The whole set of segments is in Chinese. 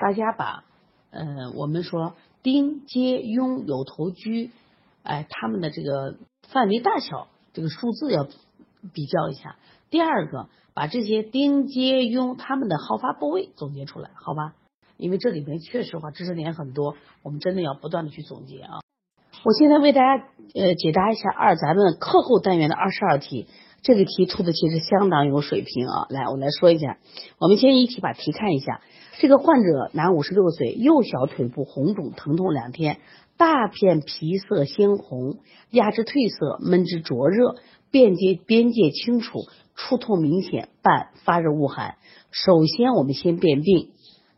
大家把呃我们说丁、阶、雍、有头、居，哎，他们的这个范围大小，这个数字要比较一下。第二个，把这些丁、阶、雍他们的好发部位总结出来，好吧？因为这里面确实话知识点很多，我们真的要不断的去总结啊。我现在为大家呃解答一下二咱们课后单元的二十二题，这个题出的其实相当有水平啊。来，我来说一下，我们先一起把题看一下。这个患者男，五十六岁，右小腿部红肿疼痛两天，大片皮色鲜红，压之褪色，闷之灼热，边界边界清楚，触痛明显，伴发热恶寒。首先我们先辨病。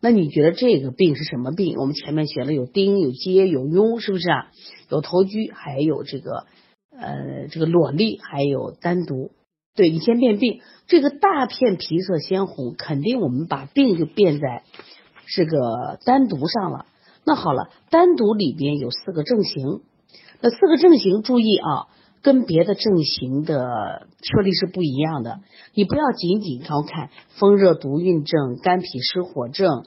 那你觉得这个病是什么病？我们前面学了有丁、有阶、有痈，是不是啊？有头疽，还有这个呃这个裸粒，还有单独。对你先辨病，这个大片皮色鲜红，肯定我们把病就辨在这个单独上了。那好了，单独里边有四个症型，那四个症型注意啊。跟别的症型的车例是不一样的，你不要仅仅光看风热毒运症、肝脾湿火症、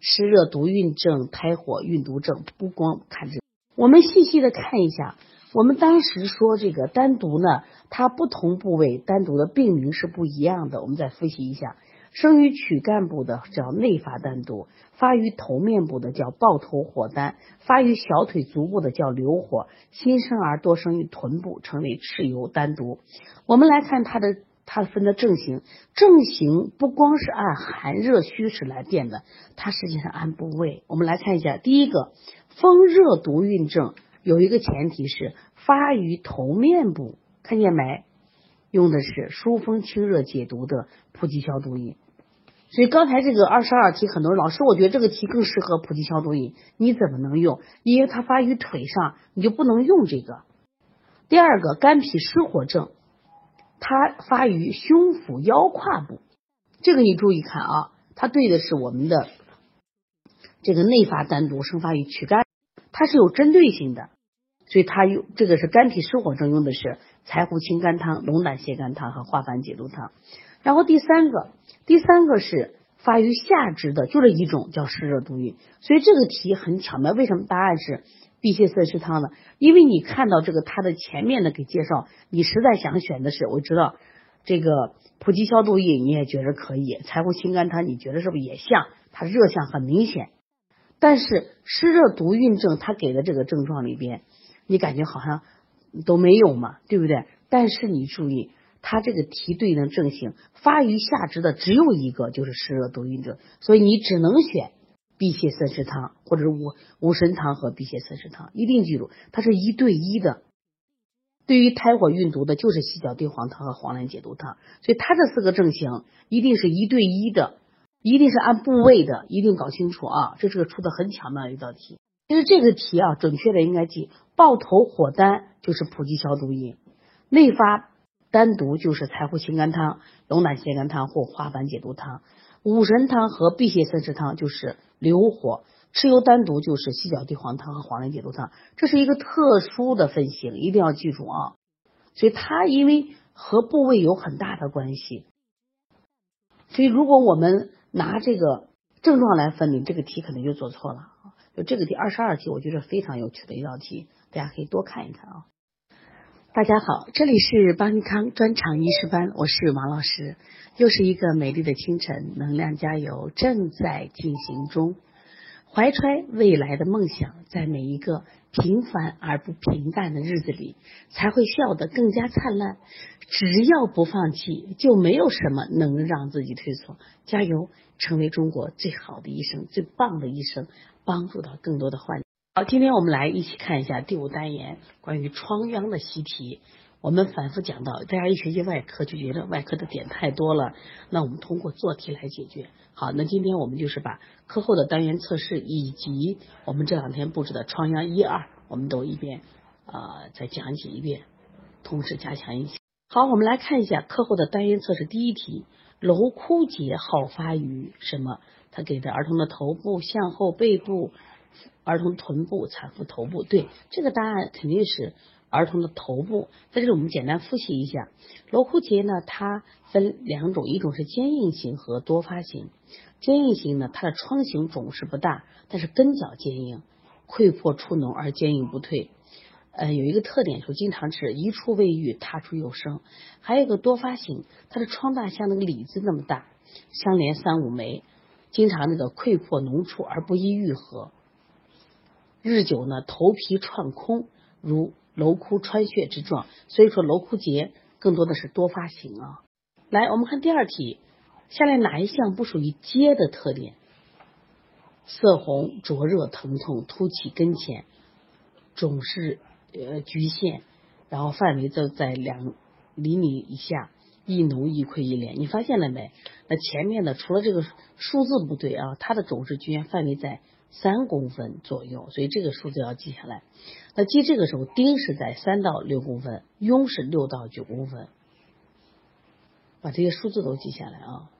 湿热毒运症、胎火运毒症，不光看这，我们细细的看一下。我们当时说这个单独呢，它不同部位单独的病名是不一样的。我们再复习一下。生于躯干部的叫内发单独，发于头面部的叫抱头火单，发于小腿足部的叫流火，新生儿多生于臀部，称为蚩尤单独。我们来看它的它分的症型，症型不光是按寒热虚实来辨的，它实际上按部位。我们来看一下，第一个风热毒运症有一个前提是发于头面部，看见没？用的是疏风清热解毒的普济消毒饮。所以刚才这个二十二题，很多人老师，我觉得这个题更适合普及消毒饮，你怎么能用？因为它发于腿上，你就不能用这个。第二个肝脾湿火症，它发于胸腹腰胯部，这个你注意看啊，它对的是我们的这个内发单独生发于躯干，它是有针对性的，所以它用这个是肝脾湿火症用的是柴胡清肝汤、龙胆泻肝汤和化痰解毒汤。然后第三个，第三个是发于下肢的，就这一种叫湿热毒运。所以这个题很巧妙，为什么答案是辟邪四食汤呢？因为你看到这个它的前面的给介绍，你实在想选的是，我知道这个普及消毒液，你也觉得可以，柴胡清肝汤你觉得是不是也像？它热象很明显，但是湿热毒运症它给的这个症状里边，你感觉好像都没有嘛，对不对？但是你注意。它这个题对应的症型发于下肢的只有一个，就是湿热毒运症，所以你只能选辟邪三食汤或者五五神汤和辟邪三食汤，一定记住，它是一对一的。对于胎火运毒的，就是犀角地黄汤和黄连解毒汤，所以它这四个症型一定是一对一的，一定是按部位的，一定搞清楚啊！这是个出的很巧妙的一道题。其实这个题啊，准确的应该记抱头火丹就是普及消毒饮，内发。单独就是柴胡清肝汤、龙胆泻肝汤或化烦解毒汤，五神汤和辟邪三食汤就是流火，蚩尤单独就是犀角地黄汤和黄连解毒汤，这是一个特殊的分型，一定要记住啊。所以它因为和部位有很大的关系，所以如果我们拿这个症状来分，你这个题可能就做错了。就这个题二十二题，我觉得非常有趣的一道题，大家可以多看一看啊。大家好，这里是邦尼康专场医师班，我是王老师。又是一个美丽的清晨，能量加油正在进行中。怀揣未来的梦想，在每一个平凡而不平淡的日子里，才会笑得更加灿烂。只要不放弃，就没有什么能让自己退缩。加油，成为中国最好的医生，最棒的医生，帮助到更多的患者。好，今天我们来一起看一下第五单元关于疮疡的习题。我们反复讲到，大家一学习外科就觉得外科的点太多了，那我们通过做题来解决。好，那今天我们就是把课后的单元测试以及我们这两天布置的疮疡一二，我们都一遍啊再讲解一遍，同时加强一下。好，我们来看一下课后的单元测试第一题：瘘枯结好发于什么？他给的儿童的头部、向后背部。儿童臀部、产妇头部，对这个答案肯定是儿童的头部。在这里我们简单复习一下，瘘窟结呢，它分两种，一种是坚硬型和多发型。坚硬型呢，它的创形肿势不大，但是根角坚硬，溃破出脓而坚硬不退。呃，有一个特点，说经常是一处未愈，他处又生。还有个多发型，它的疮大像那个李子那么大，相连三五枚，经常那个溃破脓出而不易愈合。日久呢，头皮串空，如楼窟穿穴之状。所以说，楼窟结更多的是多发型啊。来，我们看第二题。下列哪一项不属于疖的特点？色红、灼热、疼痛、凸起根前，肿是呃局限，然后范围在在两厘米以下，一脓一溃一连。你发现了没？那前面的除了这个数字不对啊，它的肿势局限范围在三公分左右，所以这个数字要记下来。那记这个时候，丁是在三到六公分，庸是六到九公分，把这些数字都记下来啊。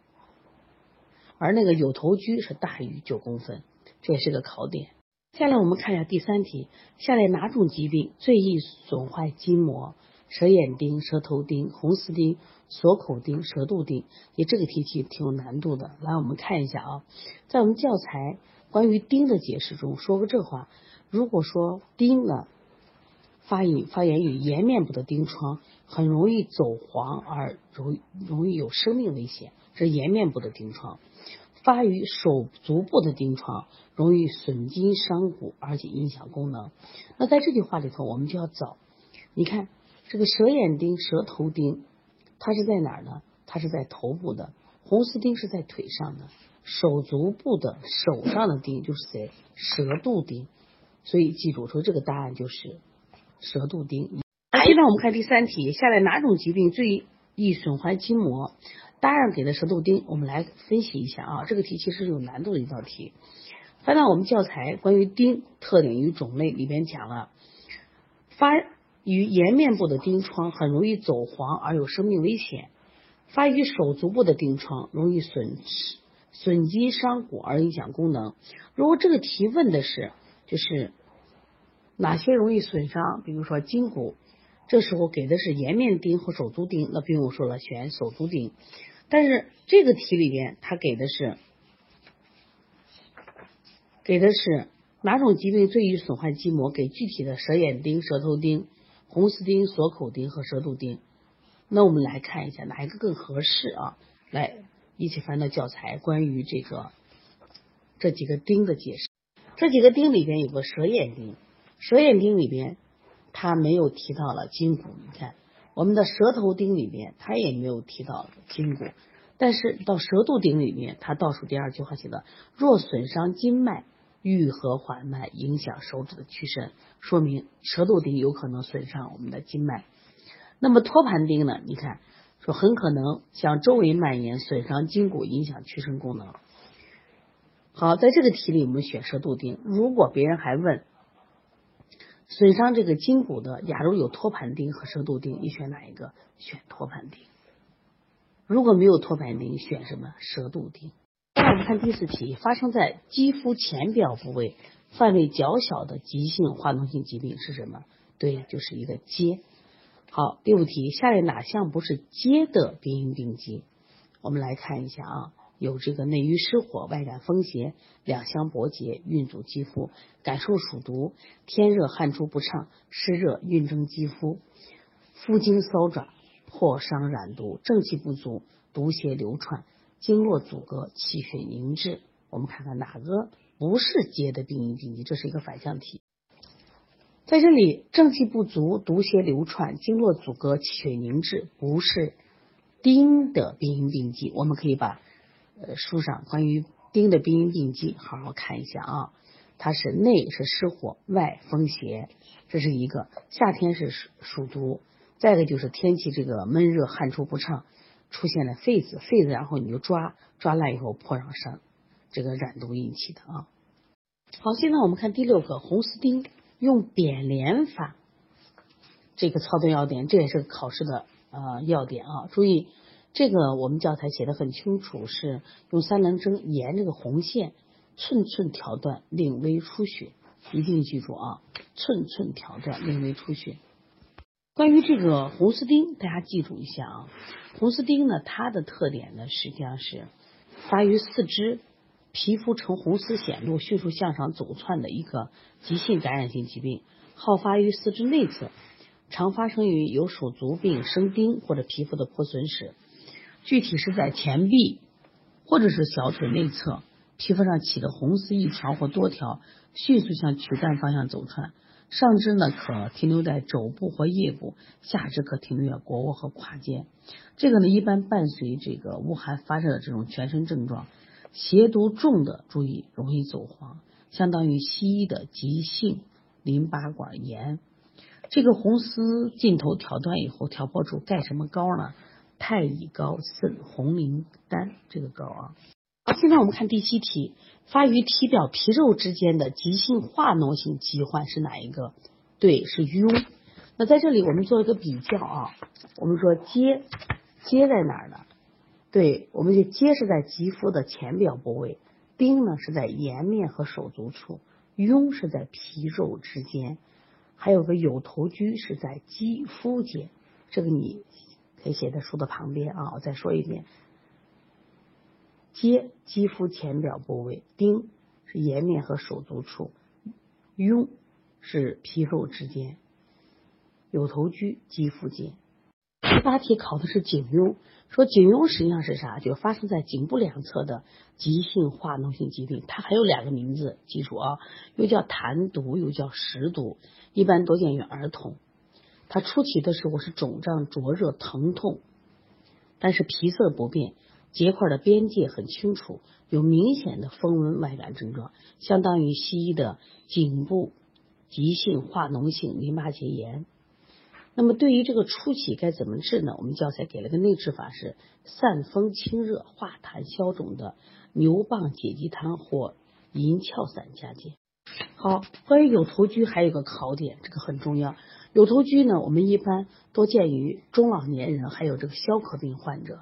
而那个有头居是大于九公分，这也是个考点。下来我们看一下第三题，下列哪种疾病最易损坏筋膜？舌眼钉、舌头钉、红丝钉、锁口钉、舌肚钉。你这个题题挺有难度的。来，我们看一下啊，在我们教材关于钉的解释中说过这话：如果说钉呢发引发源于颜面部的钉疮，很容易走黄而容容易有生命危险，这颜面部的钉疮。发于手足部的钉疮，容易损筋伤骨，而且影响功能。那在这句话里头，我们就要找，你看这个舌眼钉、舌头钉，它是在哪儿呢？它是在头部的。红丝钉是在腿上的。手足部的手上的钉就是谁？舌肚钉。所以记住，说这个答案就是舌肚钉。现在我们看第三题，下列哪种疾病最易损坏筋膜？答案给的舌头钉，我们来分析一下啊。这个题其实是有难度的一道题。翻到我们教材关于钉特点与种类里边讲了，发于颜面部的钉疮很容易走黄而有生命危险；发于手足部的钉疮容易损损及伤骨而影响功能。如果这个题问的是就是哪些容易损伤，比如说筋骨，这时候给的是颜面钉和手足钉，那不用说了，选手足钉。但是这个题里边，他给的是给的是哪种疾病最易损坏筋膜？给具体的舌眼钉、舌头钉、红丝钉、锁口钉和舌肚钉。那我们来看一下哪一个更合适啊？来一起翻到教材，关于这个这几个钉的解释。这几个钉里边有个舌眼钉，舌眼钉里边它没有提到了筋骨，你看。我们的舌头钉里面，它也没有提到筋骨，但是到舌肚钉里面，它倒数第二句话写的“若损伤筋脉，愈合缓慢，影响手指的屈伸”，说明舌肚钉有可能损伤我们的筋脉。那么托盘钉呢？你看，说很可能向周围蔓延，损伤筋骨，影响屈伸功能。好，在这个题里我们选舌肚钉。如果别人还问。损伤这个筋骨的，假如有托盘钉和蛇肚钉，你选哪一个？选托盘钉。如果没有托盘钉，选什么？蛇肚钉。那我们看第四题，发生在肌肤浅表部位、范围较小的急性化脓性疾病是什么？对，就是一个疖。好，第五题，下列哪项不是疖的病因病机？我们来看一下啊。有这个内郁失火、外感风邪、两相搏结、运阻肌肤、感受暑毒、天热汗出不畅、湿热蕴蒸肌肤、肤经搔爪、破伤染毒、正气不足、毒邪流窜、经络阻隔、气血凝滞。我们看看哪个不是结的病因病机？这是一个反向题。在这里，正气不足、毒邪流窜、经络阻隔、气血凝滞，不是丁的病因病机。我们可以把。呃，书上关于丁的病因病机，好好看一下啊。它是内是湿火，外风邪，这是一个。夏天是暑暑毒，再一个就是天气这个闷热，汗出不畅，出现了痱子，痱子然后你就抓抓烂以后破上伤，这个染毒引起的啊。好，现在我们看第六个红丝钉用扁连法，这个操作要点，这也是考试的呃要点啊，注意。这个我们教材写的很清楚，是用三棱针沿这个红线寸寸挑断，令微出血，一定记住啊，寸寸挑断，令微出血。关于这个红丝钉，大家记住一下啊。红丝钉呢，它的特点呢，实际上是发于四肢，皮肤呈红丝显露，迅速向上走窜的一个急性感染性疾病，好发于四肢内侧，常发生于有手足病生钉或者皮肤的破损时，具体是在前臂或者是小腿内侧，皮肤上起的红丝一条或多条，迅速向躯干方向走窜。上肢呢可停留在肘部或腋部，下肢可停留在腘窝和胯间。这个呢一般伴随这个恶寒发热的这种全身症状，邪毒重的注意容易走黄，相当于西医的急性淋巴管炎。这个红丝尽头挑断以后，挑破处盖什么膏呢？太乙膏、肾红灵丹这个膏啊。好，现在我们看第七题，发于体表皮肉之间的急性化脓性疾患是哪一个？对，是痈。那在这里我们做一个比较啊，我们说疖，疖在哪儿呢？对，我们就疖是在肌肤的浅表部位，疔呢是在颜面和手足处，痈是在皮肉之间，还有个有头疽是在肌肤间。这个你可以写在书的旁边啊，我再说一遍。接肌肤浅表部位，丁是颜面和手足处，痈是皮肉之间，有头疽肌肤间。第八题考的是颈痈，说颈痈实际上是啥？就发生在颈部两侧的急性化脓性疾病，它还有两个名字，记住啊，又叫痰毒，又叫实毒，一般多见于儿童。它初期的时候是肿胀、灼热、疼痛，但是皮色不变。结块的边界很清楚，有明显的风温外感症状，相当于西医的颈部急性化脓性淋巴结炎。那么对于这个初期该怎么治呢？我们教材给了个内治法是散风清热化痰消肿的牛蒡解肌汤或银翘散加减。好，关于有头疽还有个考点，这个很重要。有头疽呢，我们一般多见于中老年人，还有这个消渴病患者。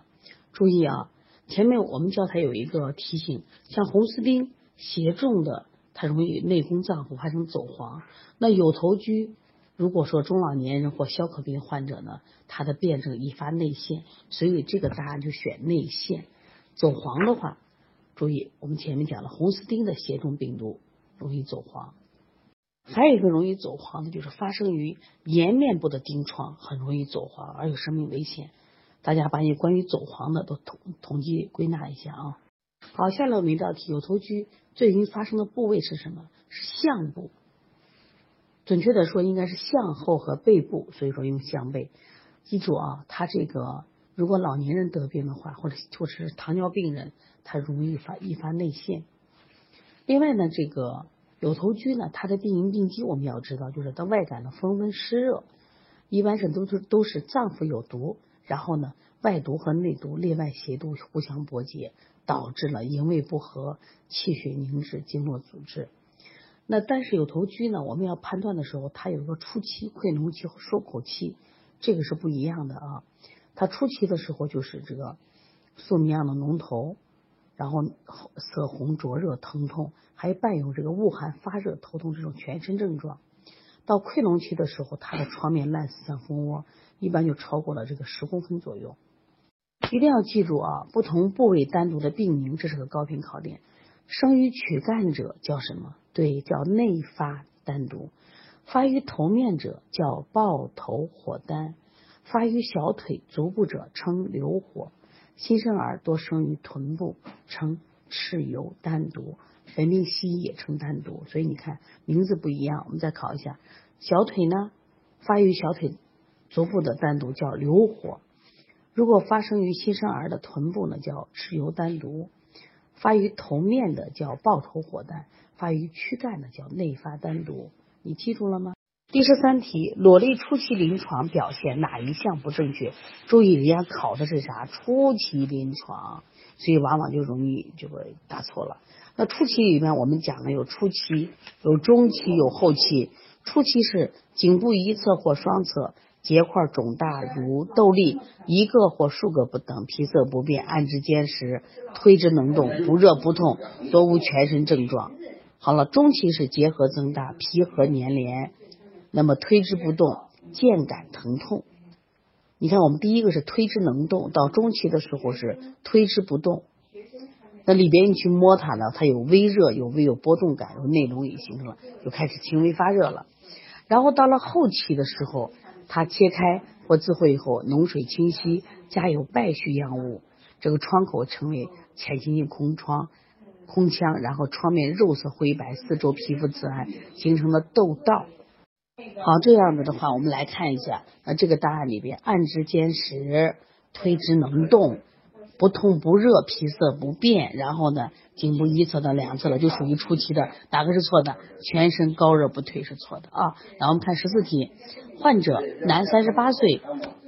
注意啊。前面我们教材有一个提醒，像红丝钉邪重的，它容易内宫脏腑发生走黄。那有头疽，如果说中老年人或消渴病患者呢，它的辩证易发内陷，所以这个答案就选内陷。走黄的话，注意我们前面讲了红丝钉的邪重病毒容易走黄，还有一个容易走黄的就是发生于颜面部的钉疮，很容易走黄而有生命危险。大家把你关于走黄的都统统计归纳一下啊。好，下来我们一道题，有头疽最容易发生的部位是什么？是项部。准确的说，应该是向后和背部，所以说用项背。记住啊，他这个如果老年人得病的话，或者或者是糖尿病人，他容易发易发内陷。另外呢，这个有头疽呢，它的病因病机我们要知道，就是它外感的风温湿热，一般是都是都是脏腑有毒。然后呢，外毒和内毒、内外邪毒互相搏结，导致了营卫不和、气血凝滞、经络阻滞。那但是有头疽呢，我们要判断的时候，它有一个初期、溃脓期和收口期，这个是不一样的啊。它初期的时候就是这个素米样的脓头，然后色红、灼热、疼痛，还伴有这个恶寒、发热、头痛这种全身症状。到溃脓期的时候，它的创面烂死像蜂窝。一般就超过了这个十公分左右，一定要记住啊！不同部位单独的病名，这是个高频考点。生于躯干者叫什么？对，叫内发单独。发于头面者叫抱头火丹。发于小腿、足部者称流火。新生儿多生于臀部，称蚩尤单独。本病西也称单独，所以你看名字不一样。我们再考一下，小腿呢？发于小腿。足部的单独叫流火，如果发生于新生儿的臀部呢，叫蚩尤单独；发于头面的叫抱头火丹；发于躯干的叫内发单独。你记住了吗？第十三题，裸泪初期临床表现哪一项不正确？注意，人家考的是啥？初期临床，所以往往就容易就会答错了。那初期里面我们讲了有初期、有中期、有后期。初期是颈部一侧或双侧。结块肿大如豆粒，一个或数个不等，皮色不变，按之坚实，推之能动，不热不痛，多无全身症状。好了，中期是结核增大，皮核粘连，那么推之不动，渐感疼痛。你看，我们第一个是推之能动，到中期的时候是推之不动。那里边你去摸它呢，它有微热，有微有波动感，有内容也形成了，就开始轻微发热了。然后到了后期的时候，它切开或自会以后，脓水清晰，加有败絮样物，这个创口成为浅心性空窗、空腔，然后创面肉色灰白，四周皮肤紫暗，形成了痘道。好，这样子的话，我们来看一下，啊这个答案里边，按之坚实，推之能动，不痛不热，皮色不变，然后呢，颈部一侧到两侧了，就属于初期的，哪个是错的？全身高热不退是错的啊。然后我们看十四题，患者男，三十八岁，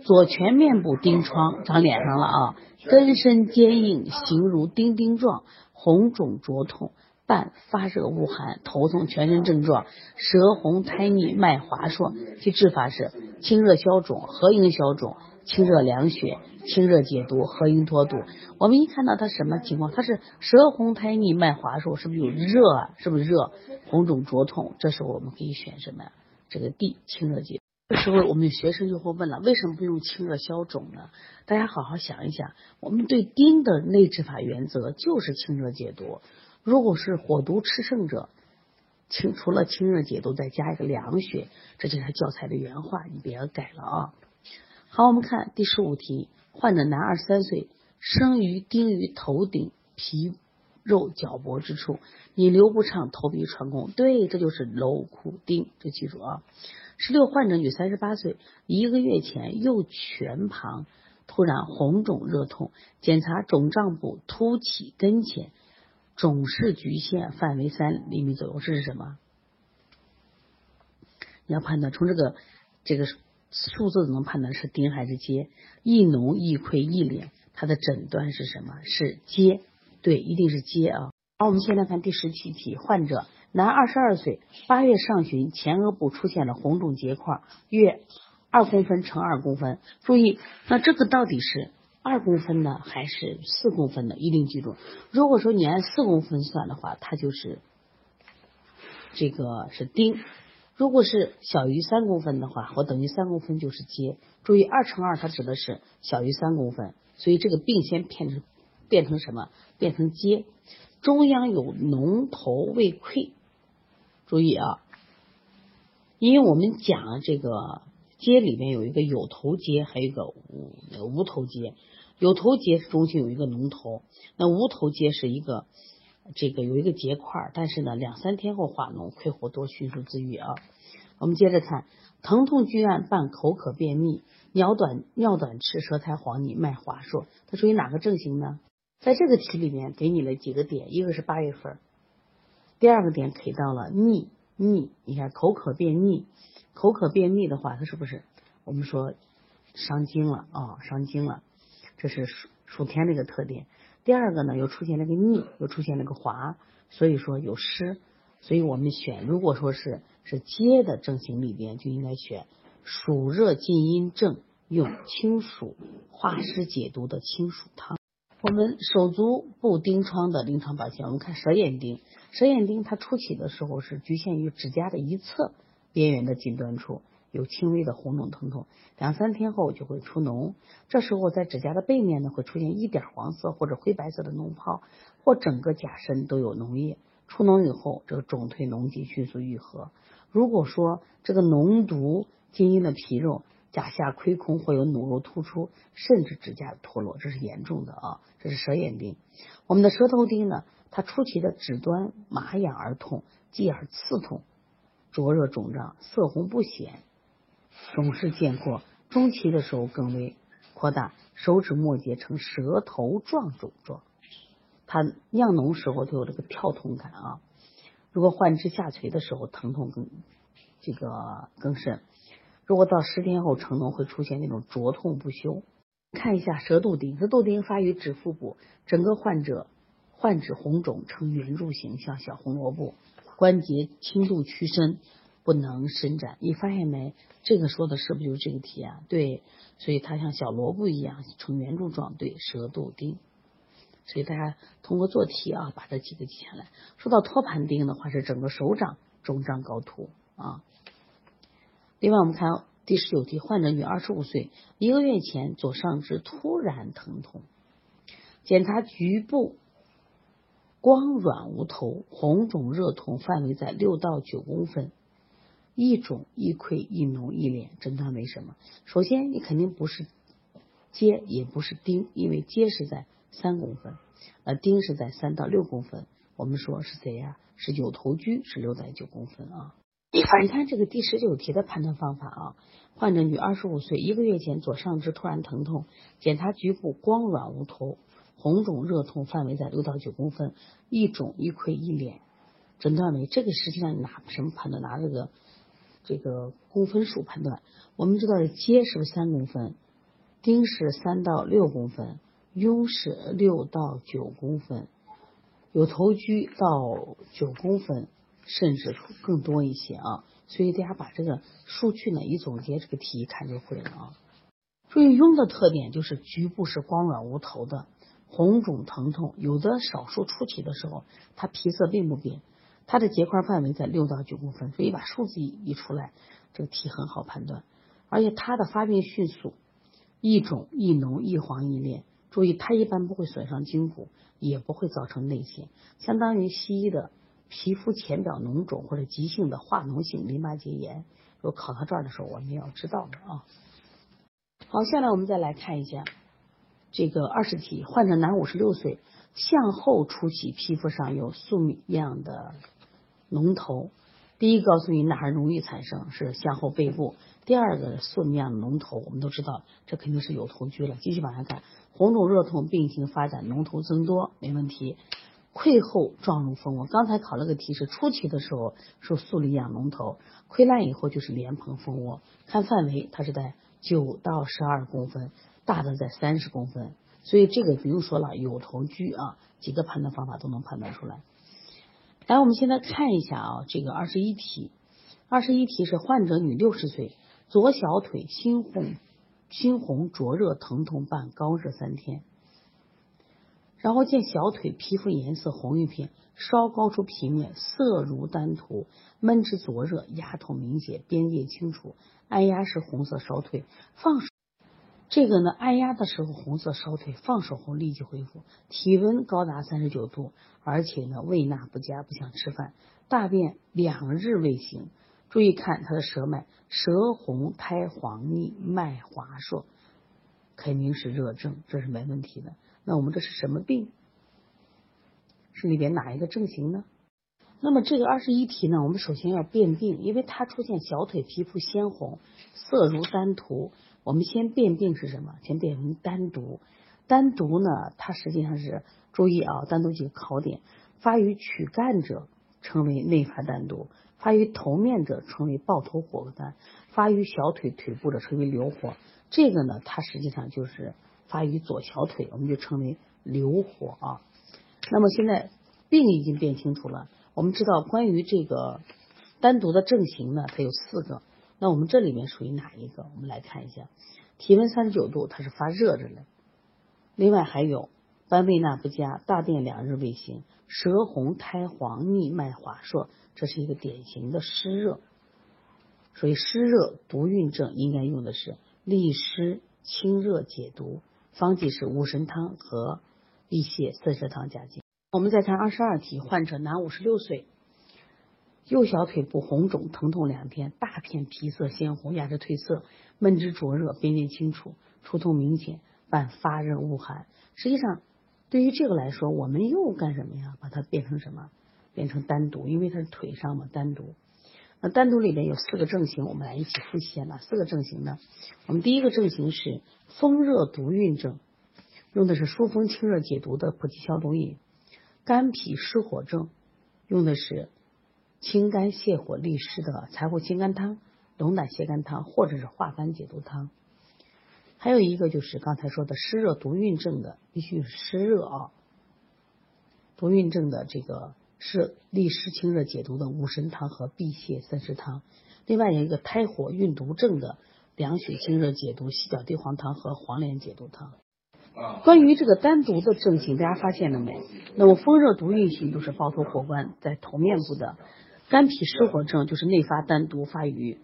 左全面部钉疮，长脸上了啊，根深坚硬，形如钉钉状，红肿灼痛。伴发热恶寒、头痛，全身症状舌红苔腻、脉滑数。其治法是清热消肿、合营消肿、清热凉血、清热解毒、合营脱毒。我们一看到他什么情况？他是舌红苔腻、脉滑数，是不是有热啊？是不是热？红肿灼痛？这时候我们可以选什么呀？这个地清热解。这时候我们学生就会问了：为什么不用清热消肿呢？大家好好想一想，我们对丁的内治法原则就是清热解毒。如果是火毒炽盛者，清除了清热解毒，再加一个凉血，这就是教材的原话，你别改了啊。好，我们看第十五题，患者男，二十三岁，生于丁于头顶皮肉角薄之处，你流不畅，头皮穿孔，对，这就是瘘库丁，这记住啊。十六，患者女，三十八岁，一个月前右拳旁突然红肿热痛，检查肿胀部凸起跟前。肿势局限，范围三厘米左右，这是什么？你要判断，从这个这个数字能判断是丁还是结？一脓一溃一敛，它的诊断是什么？是结，对，一定是结啊。好，我们先来看第十七题，患者男，二十二岁，八月上旬前额部出现了红肿结块，约二公分乘二公分。注意，那这个到底是？二公分呢，还是四公分的？一定记住，如果说你按四公分算的话，它就是这个是丁；如果是小于三公分的话，或等于三公分就是接。注意，二乘二它指的是小于三公分，所以这个病先变成变成什么？变成接。中央有脓头未溃，注意啊，因为我们讲这个。结里面有一个有头结，还有一个无无头结。有头结是中心有一个脓头，那无头结是一个这个有一个结块，但是呢两三天后化脓，溃活多，迅速自愈啊。我们接着看，疼痛剧案伴口渴便秘，尿短尿短赤，舌苔黄腻，脉滑数，它属于哪个症型呢？在这个题里面给你了几个点，一个是八月份，第二个点给到了腻腻，你看口渴便秘。口渴便秘的话，它是不是我们说伤津了啊？伤津了，这是暑暑天的一个特点。第二个呢，又出现了个腻，又出现了个滑，所以说有湿。所以我们选，如果说是是接的症型里边，就应该选暑热禁阴症，用清暑化湿解毒的清暑汤。我们手足部钉疮的临床表现，我们看舌眼钉，舌眼钉它初起的时候是局限于指甲的一侧。边缘的近端处有轻微的红肿疼痛，两三天后就会出脓。这时候在指甲的背面呢，会出现一点黄色或者灰白色的脓泡，或整个甲身都有脓液。出脓以后，这个肿退脓积迅速愈合。如果说这个脓毒浸阴了皮肉，甲下亏空或有脓肉突出，甚至指甲脱落，这是严重的啊！这是舌眼病。我们的舌头钉呢，它初期的指端麻痒而痛，继而刺痛。灼热肿胀，色红不显，肿势渐扩，中期的时候更为扩大，手指末节呈舌头状肿状。它酿脓时候就有这个跳痛感啊。如果患肢下垂的时候，疼痛更这个更甚。如果到十天后成脓，会出现那种灼痛不休。看一下舌肚钉，舌肚钉发于指腹部，整个患者患指红肿呈圆柱形，像小红萝卜。关节轻度屈伸，不能伸展。你发现没？这个说的是不是就是这个题啊？对，所以它像小萝卜一样呈圆柱状。对，舌肚钉。所以大家通过做题啊，把这几个记下来。说到托盘钉的话，是整个手掌肿胀高凸啊。另外，我们看第十九题，患者女，二十五岁，一个月前左上肢突然疼痛，检查局部光软无头，红肿热痛，范围在六到九公分，一肿一溃一脓一敛，诊断为什么？首先，你肯定不是疖，也不是钉，因为疖是在三公分，呃，钉是在三到六公分。我们说是谁呀？是有头疽，是六到九公分啊。你看这个第十九题的判断方法啊，患者女，二十五岁，一个月前左上肢突然疼痛，检查局部光软无头，红肿热痛，范围在六到九公分，一肿一溃一敛，诊断为这个实际上拿什么判断？拿这个这个公分数判断。我们知道的疖是不是三公分？丁是三到六公分，痈是六到九公分，有头疽到九公分。甚至更多一些啊，所以大家把这个数据呢一总结，这个题一看就会了啊。注意痈的特点就是局部是光软无头的，红肿疼痛，有的少数初期的时候，它皮色并不变，它的结块范围在六到九公分，所以把数字一出来，这个题很好判断。而且它的发病迅速，易肿易脓易黄易裂。注意它一般不会损伤筋骨，也不会造成内陷，相当于西医的。皮肤浅表脓肿或者急性的化脓性淋巴结炎，如果考到这儿的时候，我们要知道的啊。好，下来我们再来看一下这个二十题，患者男，五十六岁，向后出起，皮肤上有粟米样的脓头。第一个告诉你哪儿容易产生，是向后背部。第二个粟米样的脓头，我们都知道，这肯定是有头疽了。继续往下看，红肿热痛，病情发展，脓头增多，没问题。溃后状如蜂窝，刚才考了个题是初期的时候是粟粒样脓头，溃烂以后就是莲蓬蜂窝。看范围，它是在九到十二公分，大的在三十公分，所以这个不用说了，有头疽啊，几个判断方法都能判断出来。来，我们现在看一下啊，这个二十一题，二十一题是患者女，六十岁，左小腿猩红，猩红灼热疼痛伴高热三天。然后见小腿皮肤颜色红一片，稍高出皮面，色如丹涂，闷之灼热，压痛明显，边界清楚。按压时红色烧退，放手这个呢，按压的时候红色烧退，放手后立即恢复。体温高达三十九度，而且呢胃纳不佳，不想吃饭，大便两日未行。注意看他的舌脉，舌红苔黄腻，脉滑数，肯定是热症，这是没问题的。那我们这是什么病？是里边哪一个症型呢？那么这个二十一题呢，我们首先要辨病，因为它出现小腿皮肤鲜红，色如丹涂。我们先辨病是什么？先辨为丹毒。丹毒呢，它实际上是注意啊，单独几个考点：发于躯干者称为内发丹毒，发于头面者称为抱头火丹，发于小腿腿部者称为流火。这个呢，它实际上就是。发于左小腿，我们就称为流火啊。那么现在病已经辨清楚了，我们知道关于这个单独的症型呢，它有四个。那我们这里面属于哪一个？我们来看一下，体温三十九度，它是发热着嘞。另外还有斑胃纳不佳，大便两日未行，舌红苔黄腻，脉滑数，这是一个典型的湿热。所以湿热毒运症应该用的是利湿清热解毒。方剂是五神汤和利泻四神汤加进。我们再看二十二题，患者男，五十六岁，右小腿部红肿疼痛两天，大片皮色鲜红，压着褪色，闷之灼热，边界清楚，出痛明显，伴发热恶寒。实际上，对于这个来说，我们又干什么呀？把它变成什么？变成单独，因为它是腿上嘛，单独。那单独里面有四个症型，我们来一起复习哪四个症型呢？我们第一个症型是风热毒运症，用的是疏风清热解毒的普济消毒饮；肝脾湿火症，用的是清肝泻火利湿的柴胡清肝汤、龙胆泻肝汤或者是化痰解毒汤。还有一个就是刚才说的湿热毒运症的，必须湿热啊，毒运症的这个。是利湿清热解毒的五神汤和辟邪三实汤，另外有一个胎火运毒症的凉血清热解毒犀角地黄汤和黄连解毒汤。关于这个单独的症型，大家发现了没？那么风热毒运型都是包头火关在头面部的，肝脾湿火症就是内发单独发于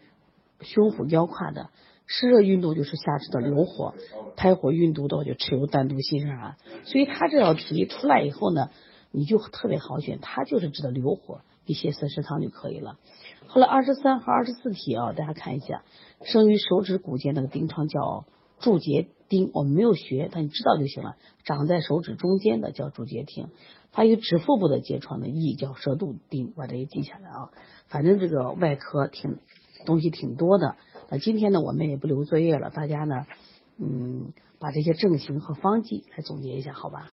胸腹腰胯的。湿热运动就是下肢的流火，胎火运动的话就持有单独心上啊。所以他这道题出来以后呢，你就特别好选，它就是指的流火，你写四食汤就可以了。后来二十三和二十四题啊，大家看一下，生于手指骨间那个钉疮叫柱节钉，我们没有学，但你知道就行了。长在手指中间的叫主节钉，发于指腹部的结疮的翳叫舌肚钉，把这个记下来啊。反正这个外科挺东西挺多的。那今天呢，我们也不留作业了，大家呢，嗯，把这些症型和方剂来总结一下，好吧？